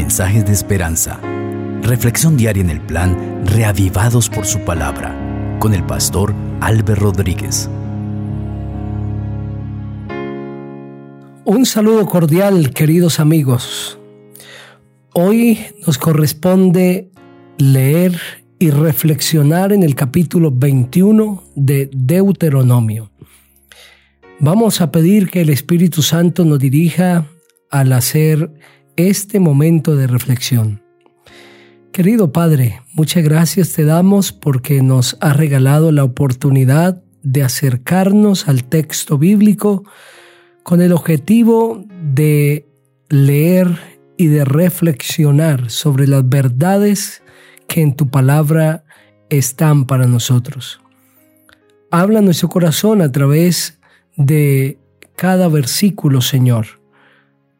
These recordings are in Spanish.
mensajes de esperanza. Reflexión diaria en el plan Reavivados por su palabra con el pastor Álvaro Rodríguez. Un saludo cordial, queridos amigos. Hoy nos corresponde leer y reflexionar en el capítulo 21 de Deuteronomio. Vamos a pedir que el Espíritu Santo nos dirija al hacer este momento de reflexión. Querido Padre, muchas gracias te damos porque nos has regalado la oportunidad de acercarnos al texto bíblico con el objetivo de leer y de reflexionar sobre las verdades que en tu palabra están para nosotros. Habla nuestro corazón a través de cada versículo, Señor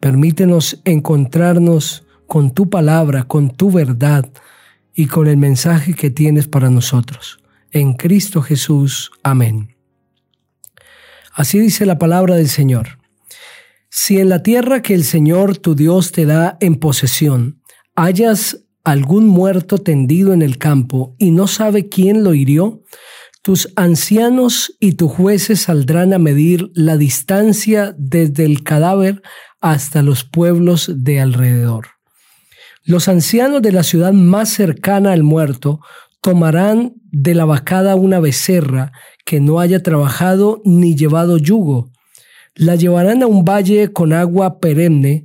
Permítenos encontrarnos con tu palabra, con tu verdad y con el mensaje que tienes para nosotros. En Cristo Jesús. Amén. Así dice la palabra del Señor. Si en la tierra que el Señor tu Dios te da en posesión hayas algún muerto tendido en el campo y no sabe quién lo hirió, tus ancianos y tus jueces saldrán a medir la distancia desde el cadáver hasta los pueblos de alrededor. Los ancianos de la ciudad más cercana al muerto tomarán de la vacada una becerra que no haya trabajado ni llevado yugo. La llevarán a un valle con agua perenne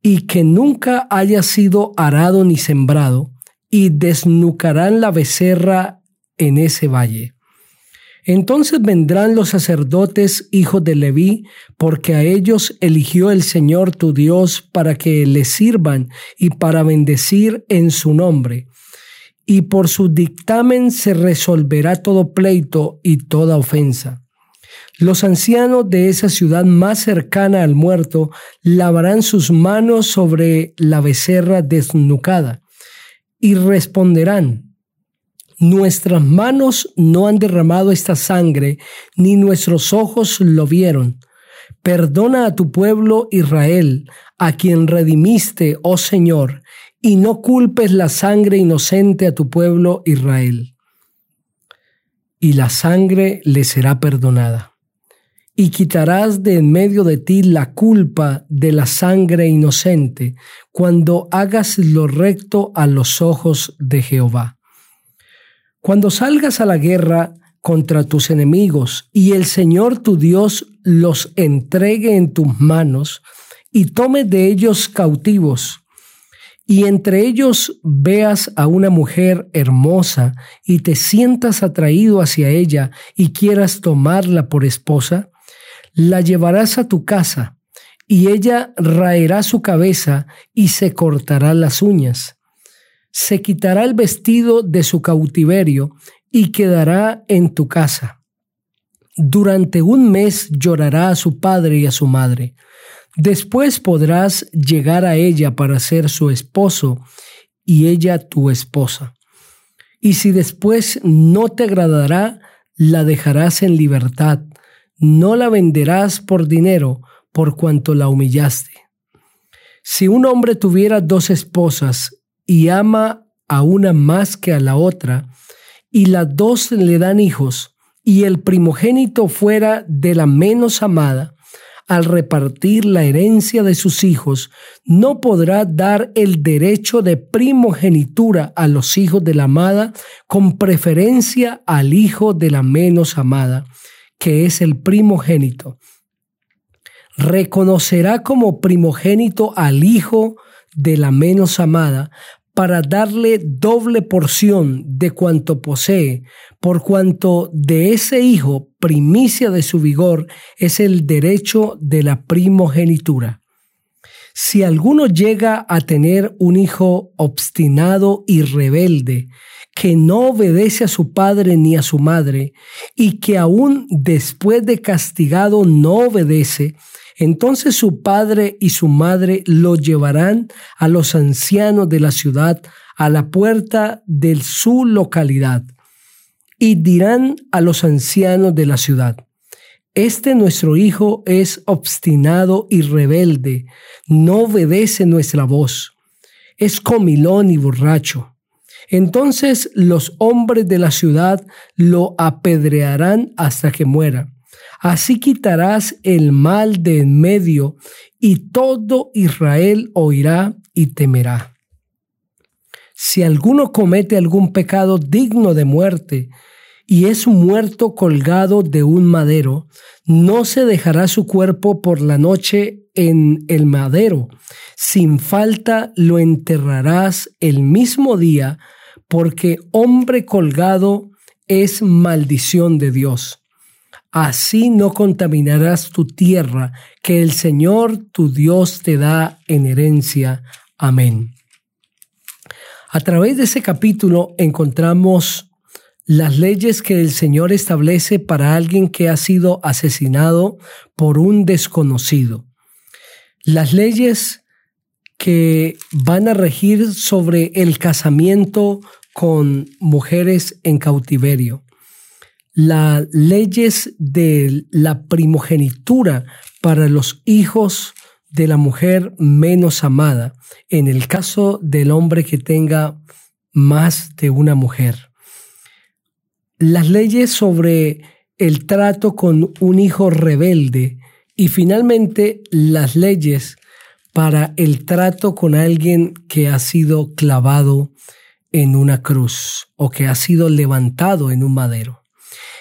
y que nunca haya sido arado ni sembrado, y desnucarán la becerra en ese valle. Entonces vendrán los sacerdotes hijos de Leví, porque a ellos eligió el Señor tu Dios para que le sirvan y para bendecir en su nombre. Y por su dictamen se resolverá todo pleito y toda ofensa. Los ancianos de esa ciudad más cercana al muerto lavarán sus manos sobre la becerra desnucada y responderán, Nuestras manos no han derramado esta sangre, ni nuestros ojos lo vieron. Perdona a tu pueblo Israel, a quien redimiste, oh Señor, y no culpes la sangre inocente a tu pueblo Israel. Y la sangre le será perdonada. Y quitarás de en medio de ti la culpa de la sangre inocente, cuando hagas lo recto a los ojos de Jehová. Cuando salgas a la guerra contra tus enemigos y el Señor tu Dios los entregue en tus manos y tome de ellos cautivos, y entre ellos veas a una mujer hermosa y te sientas atraído hacia ella y quieras tomarla por esposa, la llevarás a tu casa y ella raerá su cabeza y se cortará las uñas se quitará el vestido de su cautiverio y quedará en tu casa. Durante un mes llorará a su padre y a su madre. Después podrás llegar a ella para ser su esposo y ella tu esposa. Y si después no te agradará, la dejarás en libertad. No la venderás por dinero por cuanto la humillaste. Si un hombre tuviera dos esposas y ama a una más que a la otra, y las dos le dan hijos, y el primogénito fuera de la menos amada, al repartir la herencia de sus hijos, no podrá dar el derecho de primogenitura a los hijos de la amada con preferencia al hijo de la menos amada, que es el primogénito. Reconocerá como primogénito al hijo de la menos amada, para darle doble porción de cuanto posee, por cuanto de ese hijo, primicia de su vigor, es el derecho de la primogenitura. Si alguno llega a tener un hijo obstinado y rebelde, que no obedece a su padre ni a su madre, y que aún después de castigado no obedece, entonces su padre y su madre lo llevarán a los ancianos de la ciudad a la puerta de su localidad y dirán a los ancianos de la ciudad, este nuestro hijo es obstinado y rebelde, no obedece nuestra voz. es comilón y borracho. Entonces los hombres de la ciudad lo apedrearán hasta que muera. Así quitarás el mal de en medio y todo Israel oirá y temerá. Si alguno comete algún pecado digno de muerte y es muerto colgado de un madero, no se dejará su cuerpo por la noche en el madero. Sin falta lo enterrarás el mismo día, porque hombre colgado es maldición de Dios. Así no contaminarás tu tierra, que el Señor tu Dios te da en herencia. Amén. A través de ese capítulo encontramos las leyes que el Señor establece para alguien que ha sido asesinado por un desconocido. Las leyes que van a regir sobre el casamiento con mujeres en cautiverio. Las leyes de la primogenitura para los hijos de la mujer menos amada, en el caso del hombre que tenga más de una mujer las leyes sobre el trato con un hijo rebelde y finalmente las leyes para el trato con alguien que ha sido clavado en una cruz o que ha sido levantado en un madero.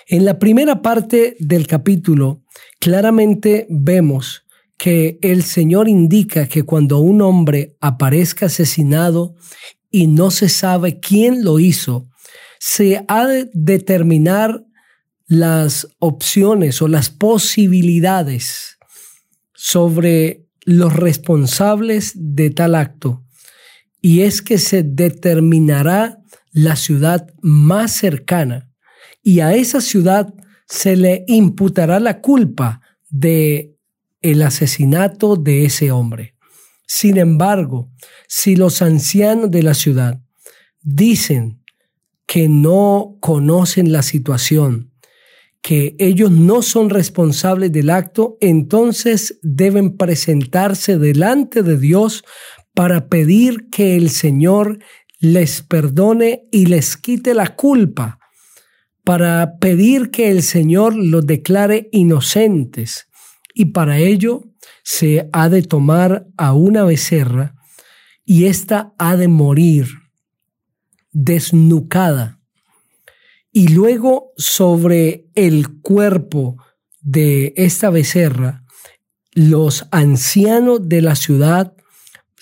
En la primera parte del capítulo claramente vemos que el Señor indica que cuando un hombre aparezca asesinado y no se sabe quién lo hizo, se ha de determinar las opciones o las posibilidades sobre los responsables de tal acto y es que se determinará la ciudad más cercana y a esa ciudad se le imputará la culpa de el asesinato de ese hombre. Sin embargo, si los ancianos de la ciudad dicen que no conocen la situación, que ellos no son responsables del acto, entonces deben presentarse delante de Dios para pedir que el Señor les perdone y les quite la culpa, para pedir que el Señor los declare inocentes. Y para ello se ha de tomar a una becerra y ésta ha de morir desnucada. Y luego sobre el cuerpo de esta becerra, los ancianos de la ciudad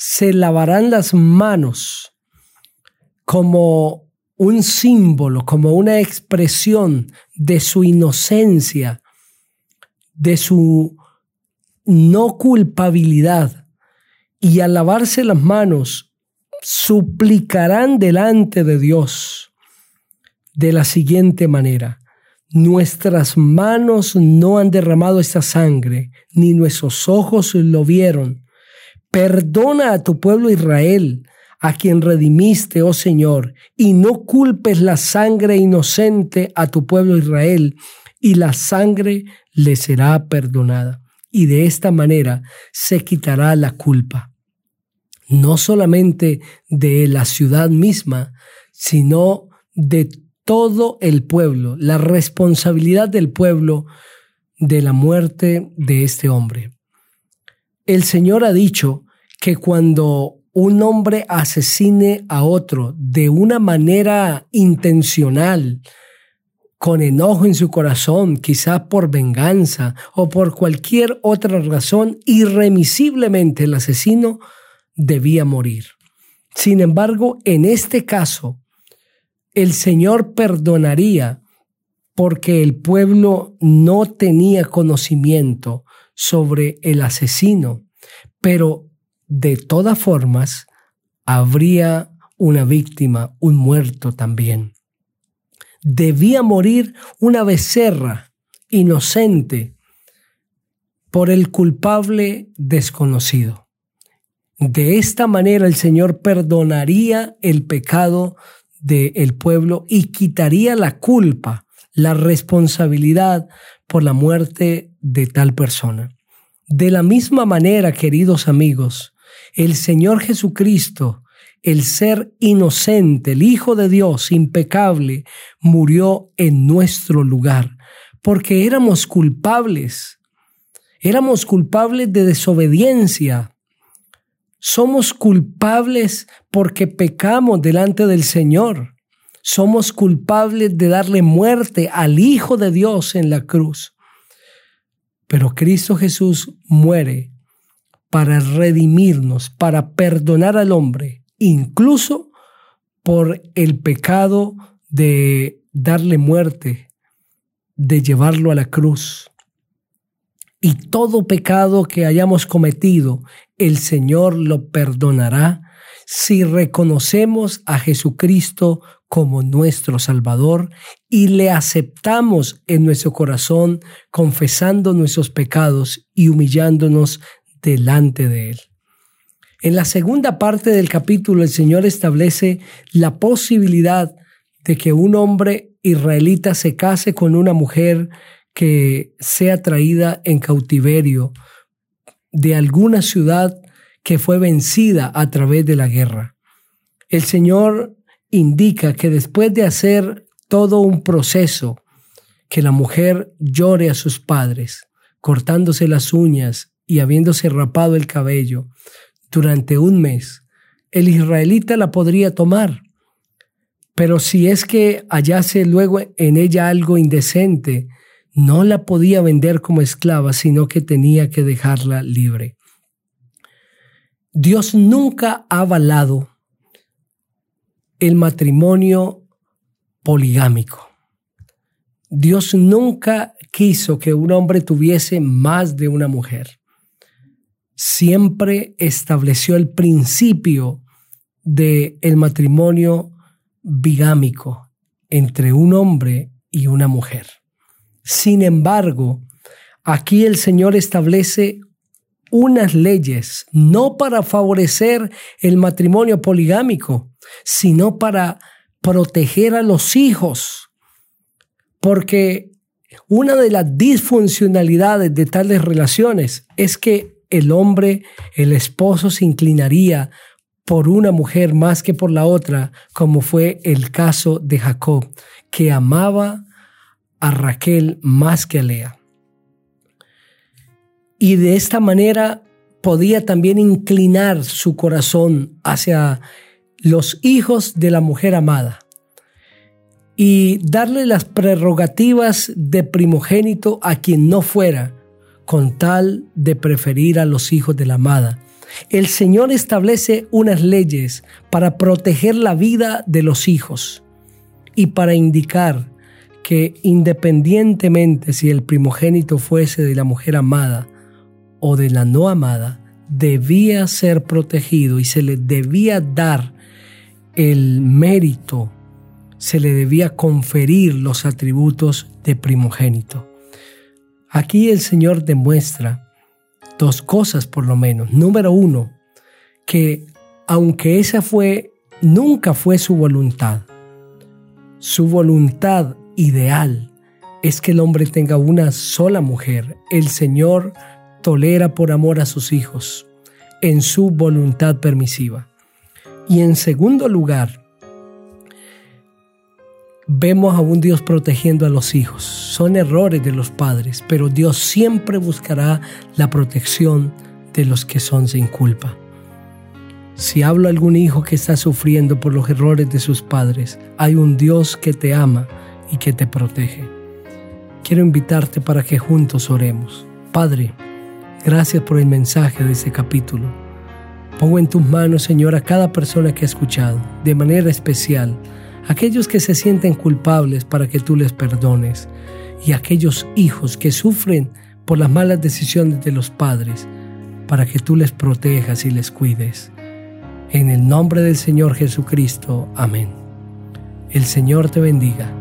se lavarán las manos como un símbolo, como una expresión de su inocencia, de su no culpabilidad. Y al lavarse las manos suplicarán delante de Dios de la siguiente manera. Nuestras manos no han derramado esta sangre, ni nuestros ojos lo vieron. Perdona a tu pueblo Israel, a quien redimiste, oh Señor, y no culpes la sangre inocente a tu pueblo Israel, y la sangre le será perdonada. Y de esta manera se quitará la culpa no solamente de la ciudad misma, sino de todo el pueblo, la responsabilidad del pueblo de la muerte de este hombre. El Señor ha dicho que cuando un hombre asesine a otro de una manera intencional, con enojo en su corazón, quizá por venganza o por cualquier otra razón, irremisiblemente el asesino debía morir. Sin embargo, en este caso, el Señor perdonaría porque el pueblo no tenía conocimiento sobre el asesino, pero de todas formas habría una víctima, un muerto también. Debía morir una becerra inocente por el culpable desconocido. De esta manera el Señor perdonaría el pecado del pueblo y quitaría la culpa, la responsabilidad por la muerte de tal persona. De la misma manera, queridos amigos, el Señor Jesucristo el ser inocente, el Hijo de Dios, impecable, murió en nuestro lugar, porque éramos culpables. Éramos culpables de desobediencia. Somos culpables porque pecamos delante del Señor. Somos culpables de darle muerte al Hijo de Dios en la cruz. Pero Cristo Jesús muere para redimirnos, para perdonar al hombre, incluso por el pecado de darle muerte, de llevarlo a la cruz. Y todo pecado que hayamos cometido, el Señor lo perdonará si reconocemos a Jesucristo como nuestro Salvador y le aceptamos en nuestro corazón confesando nuestros pecados y humillándonos delante de Él. En la segunda parte del capítulo el Señor establece la posibilidad de que un hombre israelita se case con una mujer que sea traída en cautiverio de alguna ciudad que fue vencida a través de la guerra. El Señor indica que después de hacer todo un proceso, que la mujer llore a sus padres, cortándose las uñas y habiéndose rapado el cabello durante un mes, el israelita la podría tomar. Pero si es que hallase luego en ella algo indecente, no la podía vender como esclava, sino que tenía que dejarla libre. Dios nunca ha avalado el matrimonio poligámico. Dios nunca quiso que un hombre tuviese más de una mujer. Siempre estableció el principio del el matrimonio bigámico entre un hombre y una mujer. Sin embargo, aquí el Señor establece unas leyes, no para favorecer el matrimonio poligámico, sino para proteger a los hijos. Porque una de las disfuncionalidades de tales relaciones es que el hombre, el esposo, se inclinaría por una mujer más que por la otra, como fue el caso de Jacob, que amaba a Raquel más que a Lea. Y de esta manera podía también inclinar su corazón hacia los hijos de la mujer amada y darle las prerrogativas de primogénito a quien no fuera, con tal de preferir a los hijos de la amada. El Señor establece unas leyes para proteger la vida de los hijos y para indicar que independientemente si el primogénito fuese de la mujer amada o de la no amada, debía ser protegido y se le debía dar el mérito, se le debía conferir los atributos de primogénito. Aquí el Señor demuestra dos cosas por lo menos. Número uno, que aunque esa fue, nunca fue su voluntad, su voluntad ideal es que el hombre tenga una sola mujer. El Señor tolera por amor a sus hijos en su voluntad permisiva. Y en segundo lugar, vemos a un Dios protegiendo a los hijos. Son errores de los padres, pero Dios siempre buscará la protección de los que son sin culpa. Si hablo a algún hijo que está sufriendo por los errores de sus padres, hay un Dios que te ama y que te protege. Quiero invitarte para que juntos oremos. Padre, Gracias por el mensaje de este capítulo. Pongo en tus manos, Señor, a cada persona que ha escuchado, de manera especial, aquellos que se sienten culpables para que tú les perdones, y aquellos hijos que sufren por las malas decisiones de los padres, para que tú les protejas y les cuides. En el nombre del Señor Jesucristo. Amén. El Señor te bendiga